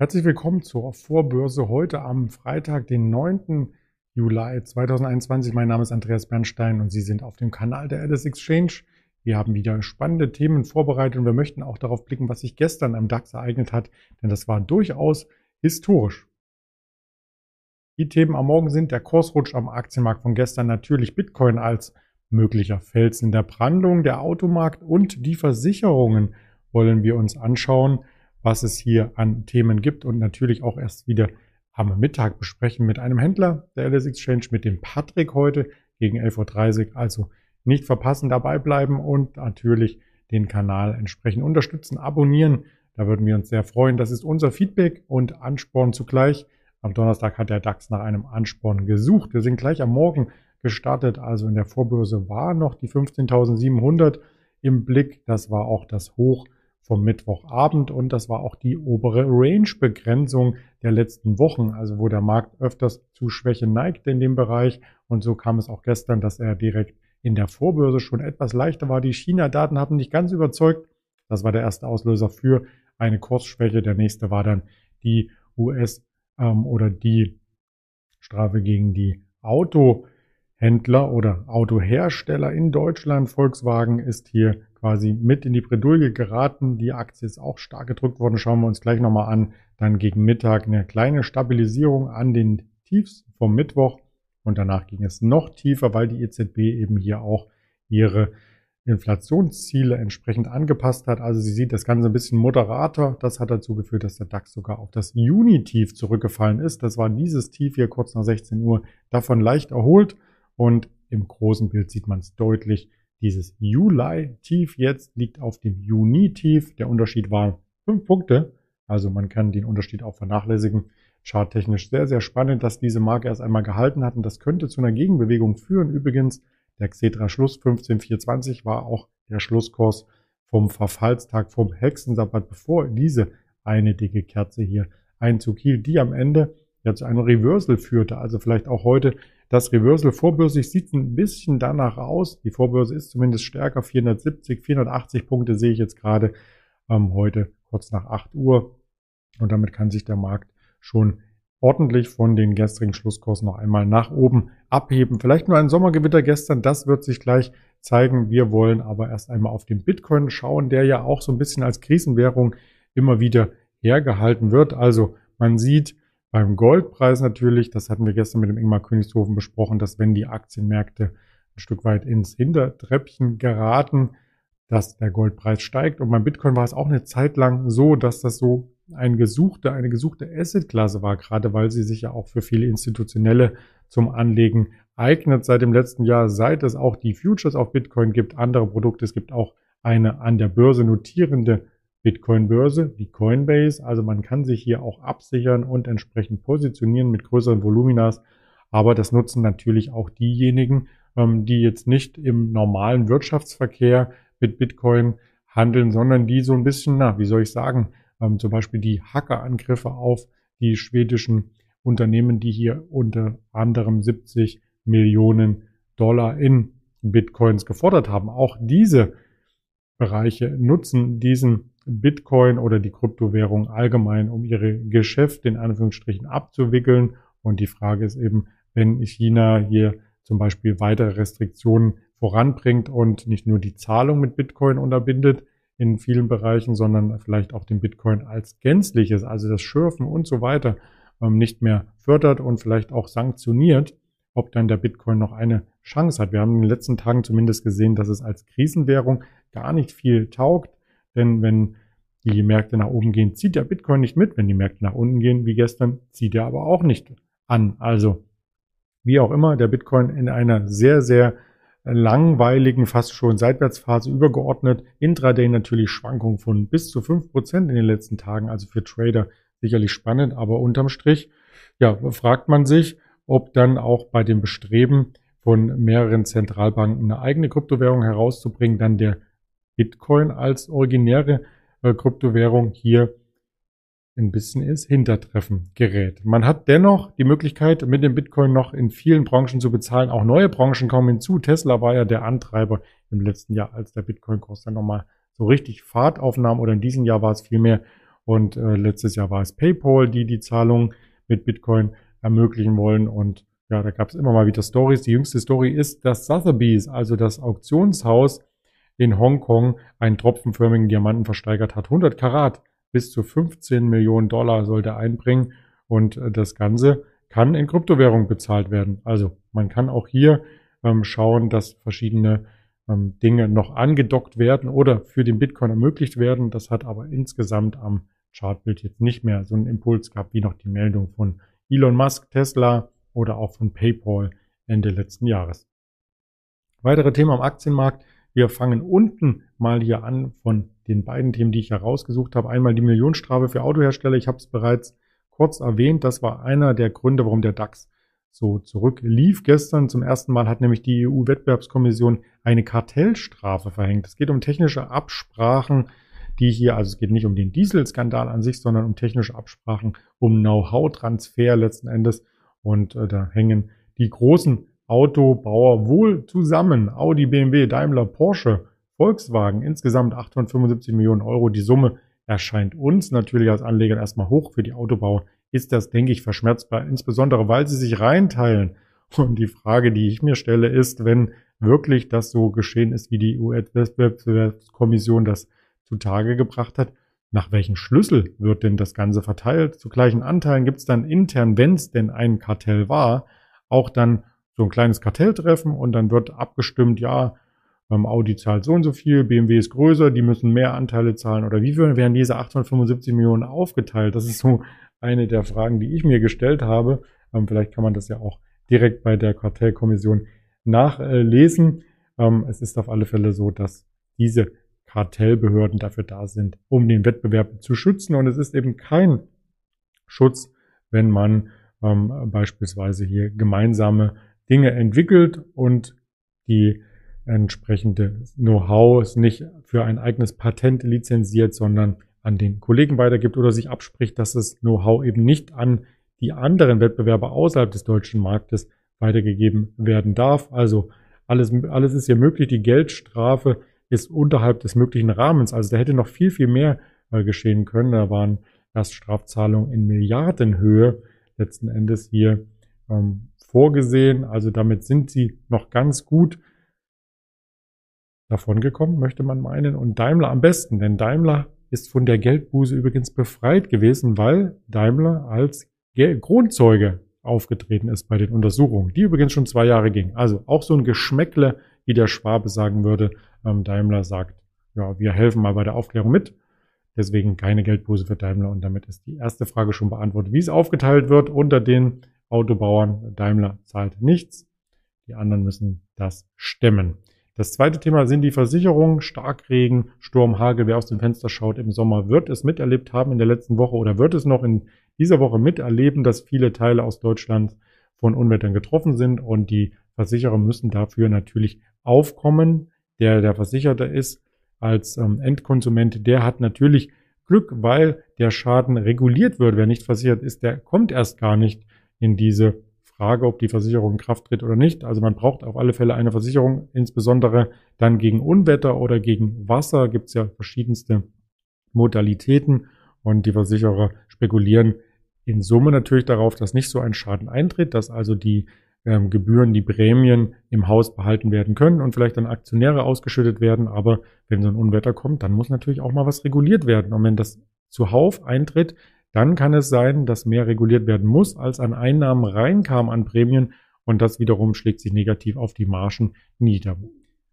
Herzlich willkommen zur Vorbörse heute am Freitag, den 9. Juli 2021. Mein Name ist Andreas Bernstein und Sie sind auf dem Kanal der Alice Exchange. Wir haben wieder spannende Themen vorbereitet und wir möchten auch darauf blicken, was sich gestern am DAX ereignet hat, denn das war durchaus historisch. Die Themen am Morgen sind der Kursrutsch am Aktienmarkt von gestern, natürlich Bitcoin als möglicher Fels in der Brandung, der Automarkt und die Versicherungen wollen wir uns anschauen was es hier an Themen gibt und natürlich auch erst wieder am Mittag besprechen mit einem Händler der LS Exchange, mit dem Patrick heute gegen 11.30 Uhr. Also nicht verpassen, dabei bleiben und natürlich den Kanal entsprechend unterstützen, abonnieren. Da würden wir uns sehr freuen. Das ist unser Feedback und Ansporn zugleich. Am Donnerstag hat der DAX nach einem Ansporn gesucht. Wir sind gleich am Morgen gestartet. Also in der Vorbörse war noch die 15.700 im Blick. Das war auch das Hoch vom Mittwochabend und das war auch die obere Range-Begrenzung der letzten Wochen, also wo der Markt öfters zu Schwäche neigt in dem Bereich und so kam es auch gestern, dass er direkt in der Vorbörse schon etwas leichter war. Die China-Daten haben nicht ganz überzeugt. Das war der erste Auslöser für eine Kursschwäche. Der nächste war dann die US- ähm, oder die Strafe gegen die Autohändler oder Autohersteller in Deutschland. Volkswagen ist hier quasi mit in die Bredouille geraten. Die Aktie ist auch stark gedrückt worden. Schauen wir uns gleich nochmal an. Dann gegen Mittag eine kleine Stabilisierung an den Tiefs vom Mittwoch. Und danach ging es noch tiefer, weil die EZB eben hier auch ihre Inflationsziele entsprechend angepasst hat. Also sie sieht das Ganze ein bisschen moderater. Das hat dazu geführt, dass der DAX sogar auf das Juni-Tief zurückgefallen ist. Das war dieses Tief hier kurz nach 16 Uhr davon leicht erholt. Und im großen Bild sieht man es deutlich. Dieses Juli-Tief jetzt liegt auf dem Juni-Tief. Der Unterschied war fünf Punkte. Also man kann den Unterschied auch vernachlässigen. Charttechnisch sehr, sehr spannend, dass diese Marke erst einmal gehalten hat. Und das könnte zu einer Gegenbewegung führen. Übrigens, der Xetra Schluss 1524 war auch der Schlusskurs vom Verfallstag, vom Hexensabbat, bevor diese eine dicke Kerze hier Einzug hielt, die am Ende ja zu einem Reversal führte. Also vielleicht auch heute das Reversal vorbörslich sieht ein bisschen danach aus. Die Vorbörse ist zumindest stärker. 470, 480 Punkte sehe ich jetzt gerade ähm, heute kurz nach 8 Uhr. Und damit kann sich der Markt schon ordentlich von den gestrigen Schlusskursen noch einmal nach oben abheben. Vielleicht nur ein Sommergewitter gestern, das wird sich gleich zeigen. Wir wollen aber erst einmal auf den Bitcoin schauen, der ja auch so ein bisschen als Krisenwährung immer wieder hergehalten wird. Also man sieht, beim Goldpreis natürlich, das hatten wir gestern mit dem Ingmar Königshofen besprochen, dass wenn die Aktienmärkte ein Stück weit ins Hintertreppchen geraten, dass der Goldpreis steigt. Und beim Bitcoin war es auch eine Zeit lang so, dass das so ein gesuchte, eine gesuchte Assetklasse war, gerade weil sie sich ja auch für viele Institutionelle zum Anlegen eignet seit dem letzten Jahr, seit es auch die Futures auf Bitcoin gibt, andere Produkte. Es gibt auch eine an der Börse notierende Bitcoin-Börse, die Coinbase. Also man kann sich hier auch absichern und entsprechend positionieren mit größeren Voluminas. Aber das nutzen natürlich auch diejenigen, ähm, die jetzt nicht im normalen Wirtschaftsverkehr mit Bitcoin handeln, sondern die so ein bisschen, na, wie soll ich sagen, ähm, zum Beispiel die Hackerangriffe auf die schwedischen Unternehmen, die hier unter anderem 70 Millionen Dollar in Bitcoins gefordert haben. Auch diese Bereiche nutzen diesen Bitcoin oder die Kryptowährung allgemein, um ihre Geschäfte in Anführungsstrichen abzuwickeln. Und die Frage ist eben, wenn China hier zum Beispiel weitere Restriktionen voranbringt und nicht nur die Zahlung mit Bitcoin unterbindet in vielen Bereichen, sondern vielleicht auch den Bitcoin als gänzliches, also das Schürfen und so weiter, ähm, nicht mehr fördert und vielleicht auch sanktioniert, ob dann der Bitcoin noch eine Chance hat. Wir haben in den letzten Tagen zumindest gesehen, dass es als Krisenwährung gar nicht viel taugt denn wenn die Märkte nach oben gehen, zieht der Bitcoin nicht mit. Wenn die Märkte nach unten gehen, wie gestern, zieht er aber auch nicht an. Also, wie auch immer, der Bitcoin in einer sehr, sehr langweiligen, fast schon Seitwärtsphase übergeordnet. Intraday natürlich Schwankungen von bis zu fünf Prozent in den letzten Tagen. Also für Trader sicherlich spannend, aber unterm Strich, ja, fragt man sich, ob dann auch bei dem Bestreben von mehreren Zentralbanken eine eigene Kryptowährung herauszubringen, dann der Bitcoin als originäre äh, Kryptowährung hier ein bisschen ins Hintertreffen gerät. Man hat dennoch die Möglichkeit, mit dem Bitcoin noch in vielen Branchen zu bezahlen. Auch neue Branchen kommen hinzu. Tesla war ja der Antreiber im letzten Jahr, als der Bitcoin-Kurs dann nochmal so richtig Fahrt aufnahm oder in diesem Jahr war es vielmehr. Und äh, letztes Jahr war es PayPal, die die Zahlung mit Bitcoin ermöglichen wollen. Und ja, da gab es immer mal wieder Stories. Die jüngste Story ist, dass Sotheby's, also das Auktionshaus in Hongkong, einen tropfenförmigen Diamanten versteigert hat. 100 Karat bis zu 15 Millionen Dollar sollte einbringen. Und äh, das Ganze kann in Kryptowährung bezahlt werden. Also man kann auch hier ähm, schauen, dass verschiedene ähm, Dinge noch angedockt werden oder für den Bitcoin ermöglicht werden. Das hat aber insgesamt am Chartbild jetzt nicht mehr so einen Impuls gehabt wie noch die Meldung von Elon Musk, Tesla oder auch von PayPal Ende letzten Jahres. Weitere Themen am Aktienmarkt. Wir fangen unten mal hier an von den beiden Themen, die ich herausgesucht habe. Einmal die Millionenstrafe für Autohersteller. Ich habe es bereits kurz erwähnt. Das war einer der Gründe, warum der DAX so zurücklief. Gestern zum ersten Mal hat nämlich die EU-Wettbewerbskommission eine Kartellstrafe verhängt. Es geht um technische Absprachen, die hier, also es geht nicht um den Dieselskandal an sich, sondern um technische Absprachen, um Know-how-Transfer letzten Endes. Und äh, da hängen die großen Autobauer wohl zusammen. Audi, BMW, Daimler, Porsche, Volkswagen, insgesamt 875 Millionen Euro. Die Summe erscheint uns natürlich als Anleger erstmal hoch. Für die Autobauer ist das, denke ich, verschmerzbar, insbesondere weil sie sich reinteilen. Und die Frage, die ich mir stelle, ist, wenn wirklich das so geschehen ist, wie die US-Wettbewerbskommission das zutage gebracht hat, nach welchen Schlüssel wird denn das Ganze verteilt? Zu gleichen Anteilen gibt es dann intern, wenn es denn ein Kartell war, auch dann so ein kleines Kartelltreffen und dann wird abgestimmt, ja, ähm, Audi zahlt so und so viel, BMW ist größer, die müssen mehr Anteile zahlen oder wie werden diese 875 Millionen aufgeteilt? Das ist so eine der Fragen, die ich mir gestellt habe. Ähm, vielleicht kann man das ja auch direkt bei der Kartellkommission nachlesen. Ähm, es ist auf alle Fälle so, dass diese Kartellbehörden dafür da sind, um den Wettbewerb zu schützen. Und es ist eben kein Schutz, wenn man beispielsweise hier gemeinsame Dinge entwickelt und die entsprechende Know-how ist nicht für ein eigenes Patent lizenziert, sondern an den Kollegen weitergibt oder sich abspricht, dass das Know-how eben nicht an die anderen Wettbewerber außerhalb des deutschen Marktes weitergegeben werden darf. Also alles, alles ist hier möglich. Die Geldstrafe ist unterhalb des möglichen Rahmens. Also da hätte noch viel, viel mehr äh, geschehen können. Da waren erst Strafzahlungen in Milliardenhöhe letzten Endes hier ähm, vorgesehen. Also damit sind sie noch ganz gut davongekommen, möchte man meinen. Und Daimler am besten, denn Daimler ist von der Geldbuße übrigens befreit gewesen, weil Daimler als Grundzeuge aufgetreten ist bei den Untersuchungen, die übrigens schon zwei Jahre gingen. Also auch so ein Geschmäckle, wie der Schwabe sagen würde. Ähm, Daimler sagt, ja, wir helfen mal bei der Aufklärung mit. Deswegen keine Geldbuße für Daimler. Und damit ist die erste Frage schon beantwortet. Wie es aufgeteilt wird unter den Autobauern. Daimler zahlt nichts. Die anderen müssen das stemmen. Das zweite Thema sind die Versicherungen. Starkregen, Sturm, Hagel. Wer aus dem Fenster schaut im Sommer, wird es miterlebt haben in der letzten Woche oder wird es noch in dieser Woche miterleben, dass viele Teile aus Deutschland von Unwettern getroffen sind und die Versicherer müssen dafür natürlich aufkommen. Der, der Versicherte ist als ähm, Endkonsument, der hat natürlich Glück, weil der Schaden reguliert wird. Wer nicht versichert ist, der kommt erst gar nicht in diese Frage, ob die Versicherung in Kraft tritt oder nicht. Also man braucht auf alle Fälle eine Versicherung, insbesondere dann gegen Unwetter oder gegen Wasser gibt es ja verschiedenste Modalitäten und die Versicherer spekulieren in Summe natürlich darauf, dass nicht so ein Schaden eintritt, dass also die ähm, Gebühren, die Prämien im Haus behalten werden können und vielleicht an Aktionäre ausgeschüttet werden. Aber wenn so ein Unwetter kommt, dann muss natürlich auch mal was reguliert werden. Und wenn das zuhauf eintritt, dann kann es sein, dass mehr reguliert werden muss, als an Einnahmen reinkam an Prämien und das wiederum schlägt sich negativ auf die Margen nieder.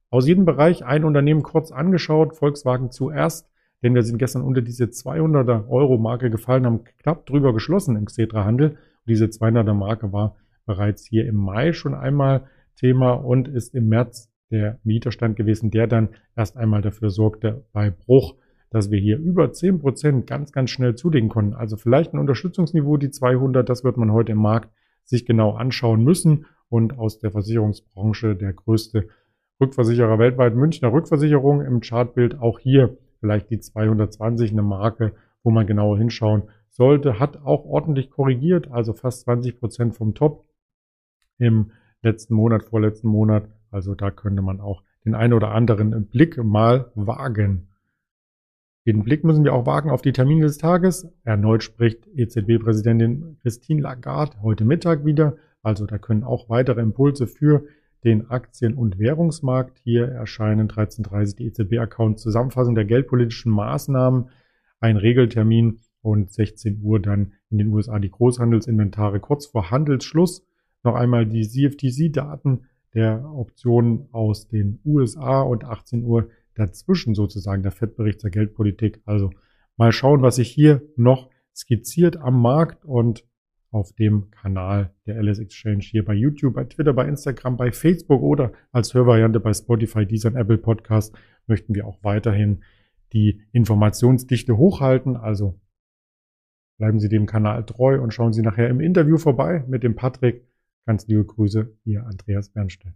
Aus jedem Bereich ein Unternehmen kurz angeschaut, Volkswagen zuerst, denn wir sind gestern unter diese 200er Euro Marke gefallen, haben knapp drüber geschlossen im Xetra-Handel. Diese 200er Marke war bereits hier im Mai schon einmal Thema und ist im März der Widerstand gewesen, der dann erst einmal dafür sorgte, bei Bruch dass wir hier über 10% ganz, ganz schnell zulegen konnten. Also vielleicht ein Unterstützungsniveau, die 200, das wird man heute im Markt sich genau anschauen müssen. Und aus der Versicherungsbranche der größte Rückversicherer weltweit, Münchner Rückversicherung im Chartbild, auch hier vielleicht die 220, eine Marke, wo man genauer hinschauen sollte, hat auch ordentlich korrigiert, also fast 20 Prozent vom Top im letzten Monat, vorletzten Monat. Also da könnte man auch den einen oder anderen Blick mal wagen. Den Blick müssen wir auch wagen auf die Termine des Tages. Erneut spricht EZB-Präsidentin Christine Lagarde heute Mittag wieder. Also da können auch weitere Impulse für den Aktien- und Währungsmarkt. Hier erscheinen 13.30 die EZB-Account Zusammenfassung der geldpolitischen Maßnahmen, ein Regeltermin und 16 Uhr dann in den USA die Großhandelsinventare kurz vor Handelsschluss. Noch einmal die CFTC-Daten der Optionen aus den USA und 18 Uhr dazwischen sozusagen der Fettbericht zur Geldpolitik. Also mal schauen, was sich hier noch skizziert am Markt und auf dem Kanal der LS Exchange hier bei YouTube, bei Twitter, bei Instagram, bei Facebook oder als Hörvariante bei Spotify, dieser Apple Podcast möchten wir auch weiterhin die Informationsdichte hochhalten. Also bleiben Sie dem Kanal treu und schauen Sie nachher im Interview vorbei mit dem Patrick. Ganz liebe Grüße, Ihr Andreas Bernstein.